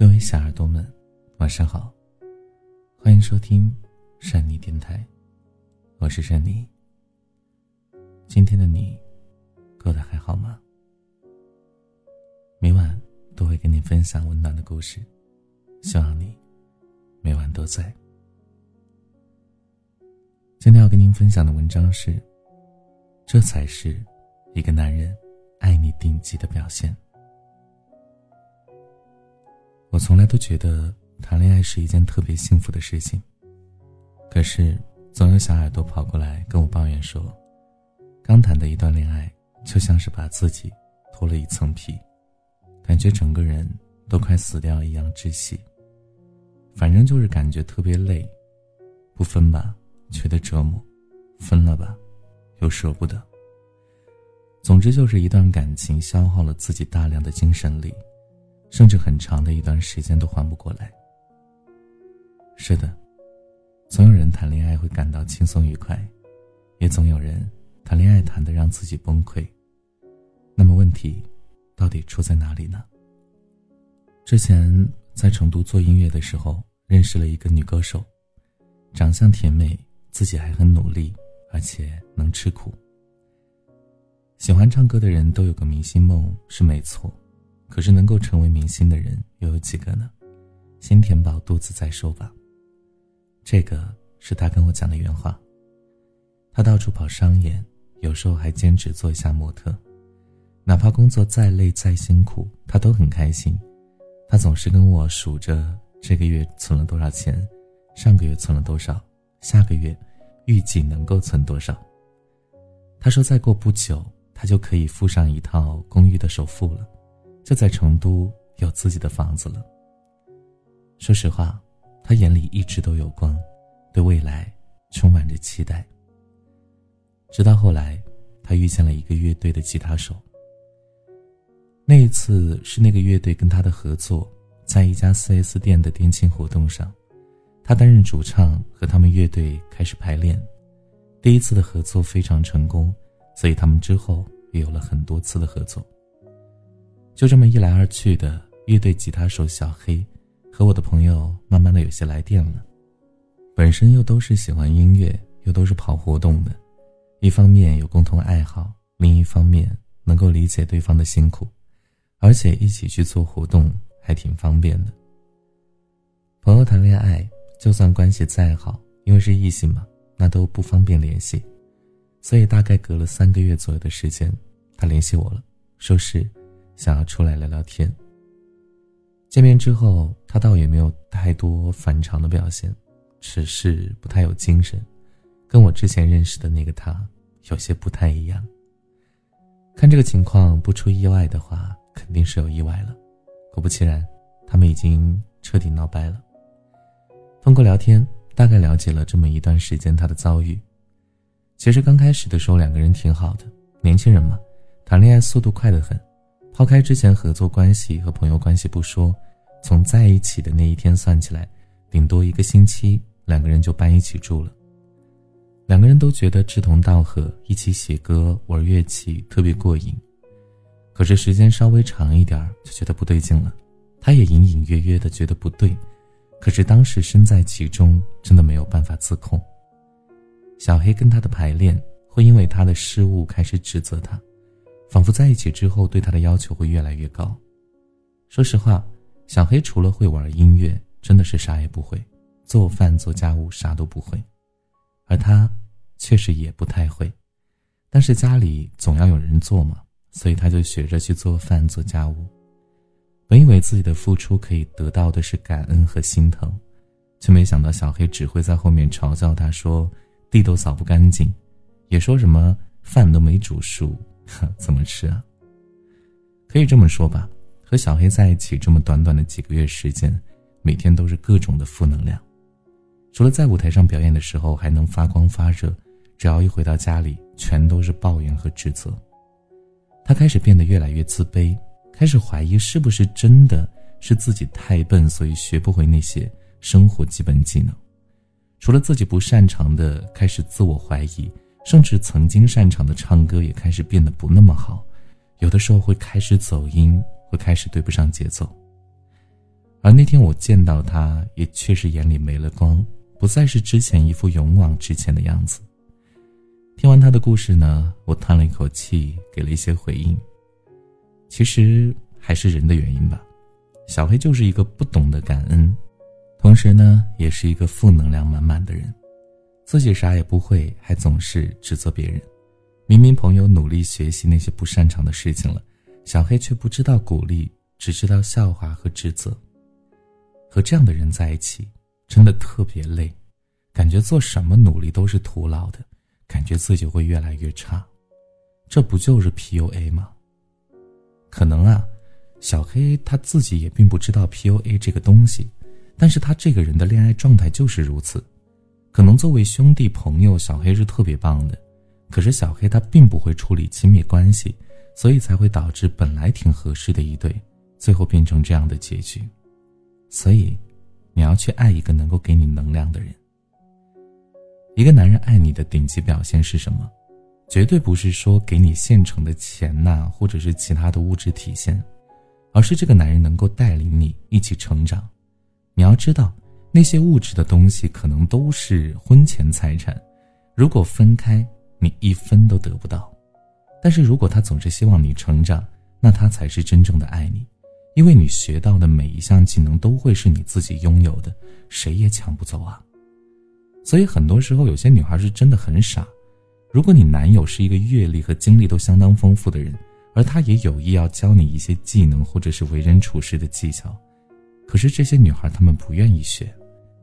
各位小耳朵们，晚上好，欢迎收听善妮电台，我是善妮。今天的你过得还好吗？每晚都会跟你分享温暖的故事，希望你每晚都在。今天要跟您分享的文章是：这才是一个男人爱你顶级的表现。我从来都觉得谈恋爱是一件特别幸福的事情，可是总有小耳朵跑过来跟我抱怨说，刚谈的一段恋爱就像是把自己脱了一层皮，感觉整个人都快死掉一样窒息。反正就是感觉特别累，不分吧觉得折磨，分了吧又舍不得。总之就是一段感情消耗了自己大量的精神力。甚至很长的一段时间都缓不过来。是的，总有人谈恋爱会感到轻松愉快，也总有人谈恋爱谈得让自己崩溃。那么问题到底出在哪里呢？之前在成都做音乐的时候，认识了一个女歌手，长相甜美，自己还很努力，而且能吃苦。喜欢唱歌的人都有个明星梦，是没错。可是能够成为明星的人又有几个呢？先填饱肚子再说吧。这个是他跟我讲的原话。他到处跑商演，有时候还兼职做一下模特。哪怕工作再累再辛苦，他都很开心。他总是跟我数着这个月存了多少钱，上个月存了多少，下个月预计能够存多少。他说再过不久，他就可以付上一套公寓的首付了。就在成都有自己的房子了。说实话，他眼里一直都有光，对未来充满着期待。直到后来，他遇见了一个乐队的吉他手。那一次是那个乐队跟他的合作，在一家 4S 店的店庆活动上，他担任主唱，和他们乐队开始排练。第一次的合作非常成功，所以他们之后也有了很多次的合作。就这么一来二去的，乐队吉他手小黑和我的朋友慢慢的有些来电了。本身又都是喜欢音乐，又都是跑活动的，一方面有共同爱好，另一方面能够理解对方的辛苦，而且一起去做活动还挺方便的。朋友谈恋爱，就算关系再好，因为是异性嘛，那都不方便联系，所以大概隔了三个月左右的时间，他联系我了，说是。想要出来聊聊天。见面之后，他倒也没有太多反常的表现，只是不太有精神，跟我之前认识的那个他有些不太一样。看这个情况，不出意外的话，肯定是有意外了。果不其然，他们已经彻底闹掰了。通过聊天，大概了解了这么一段时间他的遭遇。其实刚开始的时候，两个人挺好的，年轻人嘛，谈恋爱速度快得很。抛开之前合作关系和朋友关系不说，从在一起的那一天算起来，顶多一个星期，两个人就搬一起住了。两个人都觉得志同道合，一起写歌、玩乐器特别过瘾。可是时间稍微长一点就觉得不对劲了。他也隐隐约约的觉得不对，可是当时身在其中，真的没有办法自控。小黑跟他的排练会因为他的失误开始指责他。仿佛在一起之后，对他的要求会越来越高。说实话，小黑除了会玩音乐，真的是啥也不会，做饭做家务啥都不会。而他确实也不太会，但是家里总要有人做嘛，所以他就学着去做饭做家务。本以为自己的付出可以得到的是感恩和心疼，却没想到小黑只会在后面嘲笑他说：“地都扫不干净，也说什么饭都没煮熟。” 怎么吃啊？可以这么说吧，和小黑在一起这么短短的几个月时间，每天都是各种的负能量。除了在舞台上表演的时候还能发光发热，只要一回到家里，全都是抱怨和指责。他开始变得越来越自卑，开始怀疑是不是真的是自己太笨，所以学不会那些生活基本技能。除了自己不擅长的，开始自我怀疑。甚至曾经擅长的唱歌也开始变得不那么好，有的时候会开始走音，会开始对不上节奏。而那天我见到他，也确实眼里没了光，不再是之前一副勇往直前的样子。听完他的故事呢，我叹了一口气，给了一些回应。其实还是人的原因吧。小黑就是一个不懂得感恩，同时呢，也是一个负能量满满的人，自己啥也不会，还总是指责别人。明明朋友努力学习那些不擅长的事情了，小黑却不知道鼓励，只知道笑话和指责。和这样的人在一起，真的特别累，感觉做什么努力都是徒劳的，感觉自己会越来越差。这不就是 PUA 吗？可能啊。小黑他自己也并不知道 PUA 这个东西，但是他这个人的恋爱状态就是如此。可能作为兄弟朋友，小黑是特别棒的，可是小黑他并不会处理亲密关系，所以才会导致本来挺合适的一对，最后变成这样的结局。所以，你要去爱一个能够给你能量的人。一个男人爱你的顶级表现是什么？绝对不是说给你现成的钱呐，或者是其他的物质体现。而是这个男人能够带领你一起成长。你要知道，那些物质的东西可能都是婚前财产，如果分开，你一分都得不到。但是如果他总是希望你成长，那他才是真正的爱你，因为你学到的每一项技能都会是你自己拥有的，谁也抢不走啊。所以很多时候，有些女孩是真的很傻。如果你男友是一个阅历和经历都相当丰富的人，而他也有意要教你一些技能，或者是为人处事的技巧，可是这些女孩她们不愿意学，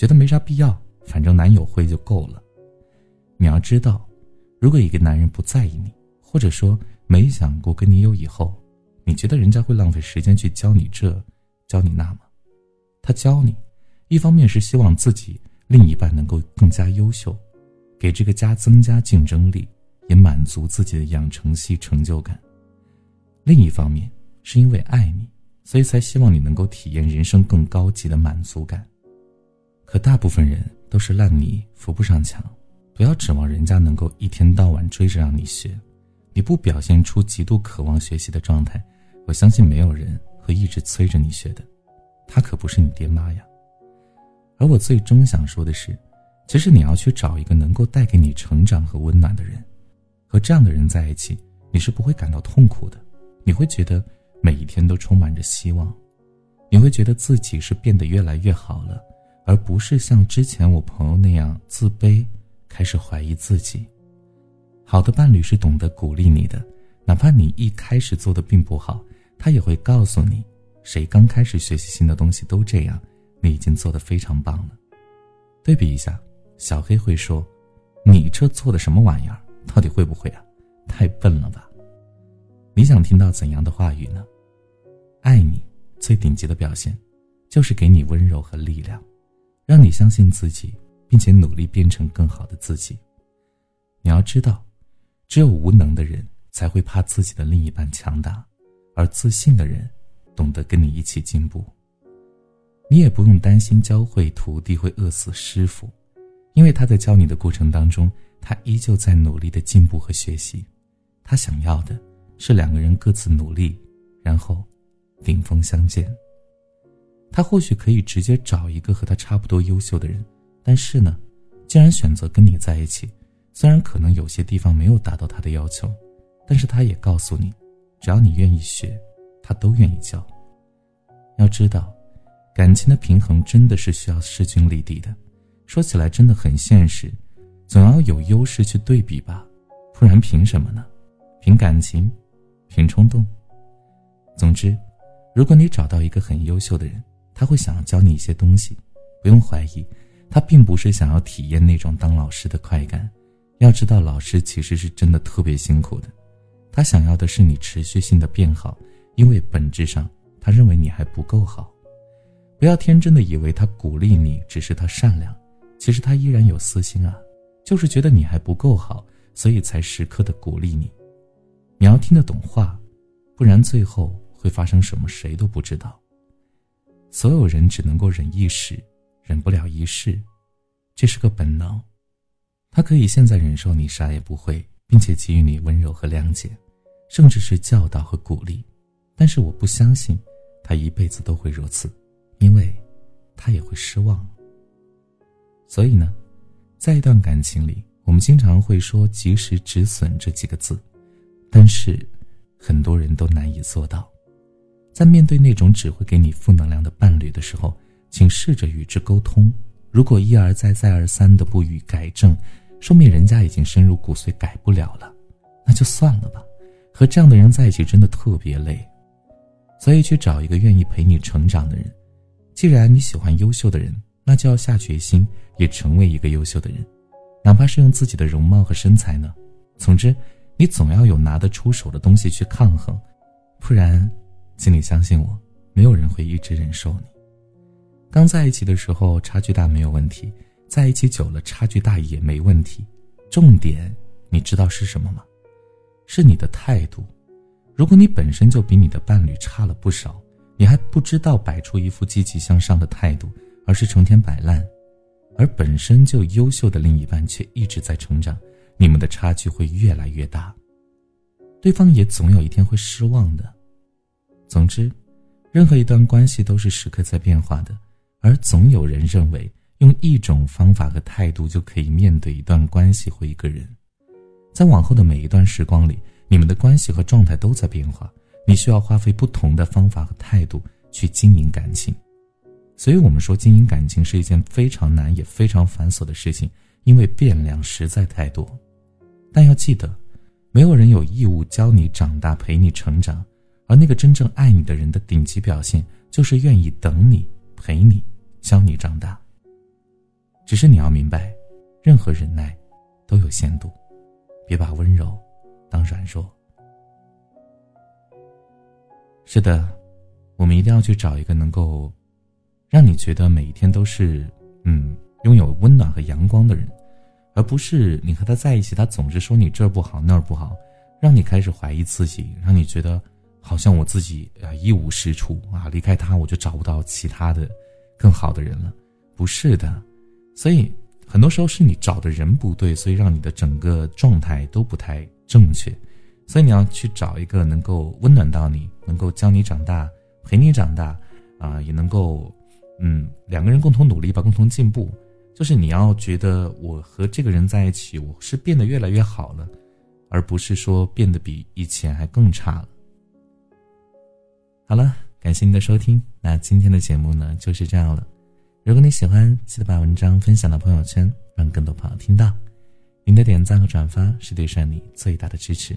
觉得没啥必要，反正男友会就够了。你要知道，如果一个男人不在意你，或者说没想过跟你有以后，你觉得人家会浪费时间去教你这，教你那吗？他教你，一方面是希望自己另一半能够更加优秀，给这个家增加竞争力，也满足自己的养成系成就感。另一方面，是因为爱你，所以才希望你能够体验人生更高级的满足感。可大部分人都是烂泥扶不上墙，不要指望人家能够一天到晚追着让你学。你不表现出极度渴望学习的状态，我相信没有人会一直催着你学的。他可不是你爹妈呀。而我最终想说的是，其实你要去找一个能够带给你成长和温暖的人，和这样的人在一起，你是不会感到痛苦的。你会觉得每一天都充满着希望，你会觉得自己是变得越来越好了，而不是像之前我朋友那样自卑，开始怀疑自己。好的伴侣是懂得鼓励你的，哪怕你一开始做的并不好，他也会告诉你，谁刚开始学习新的东西都这样，你已经做得非常棒了。对比一下，小黑会说：“你这做的什么玩意儿？到底会不会啊？太笨了吧。”你想听到怎样的话语呢？爱你最顶级的表现，就是给你温柔和力量，让你相信自己，并且努力变成更好的自己。你要知道，只有无能的人才会怕自己的另一半强大，而自信的人懂得跟你一起进步。你也不用担心教会徒弟会饿死师傅，因为他在教你的过程当中，他依旧在努力的进步和学习。他想要的。是两个人各自努力，然后顶峰相见。他或许可以直接找一个和他差不多优秀的人，但是呢，既然选择跟你在一起，虽然可能有些地方没有达到他的要求，但是他也告诉你，只要你愿意学，他都愿意教。要知道，感情的平衡真的是需要势均力敌的。说起来真的很现实，总要有优势去对比吧，不然凭什么呢？凭感情？凭冲动。总之，如果你找到一个很优秀的人，他会想要教你一些东西，不用怀疑，他并不是想要体验那种当老师的快感。要知道，老师其实是真的特别辛苦的。他想要的是你持续性的变好，因为本质上他认为你还不够好。不要天真的以为他鼓励你只是他善良，其实他依然有私心啊，就是觉得你还不够好，所以才时刻的鼓励你。你要听得懂话，不然最后会发生什么，谁都不知道。所有人只能够忍一时，忍不了一世，这是个本能。他可以现在忍受你啥也不会，并且给予你温柔和谅解，甚至是教导和鼓励，但是我不相信他一辈子都会如此，因为他也会失望。所以呢，在一段感情里，我们经常会说“及时止损”这几个字，但是很多人都难以做到。在面对那种只会给你负能量的伴侣的时候，请试着与之沟通。如果一而再、再而三的不予改正，说明人家已经深入骨髓，改不了了，那就算了吧。和这样的人在一起真的特别累，所以去找一个愿意陪你成长的人。既然你喜欢优秀的人，那就要下决心也成为一个优秀的人，哪怕是用自己的容貌和身材呢。总之，你总要有拿得出手的东西去抗衡，不然，请你相信我，没有人会一直忍受你。刚在一起的时候差距大没有问题。在一起久了，差距大也没问题。重点，你知道是什么吗？是你的态度。如果你本身就比你的伴侣差了不少，你还不知道摆出一副积极向上的态度，而是成天摆烂，而本身就优秀的另一半却一直在成长，你们的差距会越来越大，对方也总有一天会失望的。总之，任何一段关系都是时刻在变化的，而总有人认为。用一种方法和态度就可以面对一段关系或一个人，在往后的每一段时光里，你们的关系和状态都在变化，你需要花费不同的方法和态度去经营感情。所以，我们说经营感情是一件非常难也非常繁琐的事情，因为变量实在太多。但要记得，没有人有义务教你长大、陪你成长，而那个真正爱你的人的顶级表现，就是愿意等你、陪你、教你长大。只是你要明白，任何忍耐都有限度，别把温柔当软弱。是的，我们一定要去找一个能够让你觉得每一天都是嗯拥有温暖和阳光的人，而不是你和他在一起，他总是说你这儿不好那儿不好，让你开始怀疑自己，让你觉得好像我自己啊一无是处啊，离开他我就找不到其他的更好的人了。不是的。所以，很多时候是你找的人不对，所以让你的整个状态都不太正确。所以你要去找一个能够温暖到你，能够教你长大、陪你长大，啊，也能够，嗯，两个人共同努力吧，共同进步。就是你要觉得我和这个人在一起，我是变得越来越好了，而不是说变得比以前还更差了。好了，感谢您的收听，那今天的节目呢就是这样了。如果你喜欢，记得把文章分享到朋友圈，让更多朋友听到。您的点赞和转发是对上你最大的支持。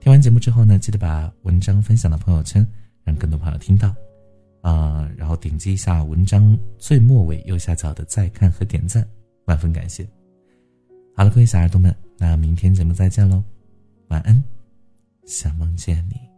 听完节目之后呢，记得把文章分享到朋友圈，让更多朋友听到。啊，然后点击一下文章最末尾右下角的再看和点赞，万分感谢。好了，各位小耳朵们，那明天节目再见喽，晚安，想梦见你。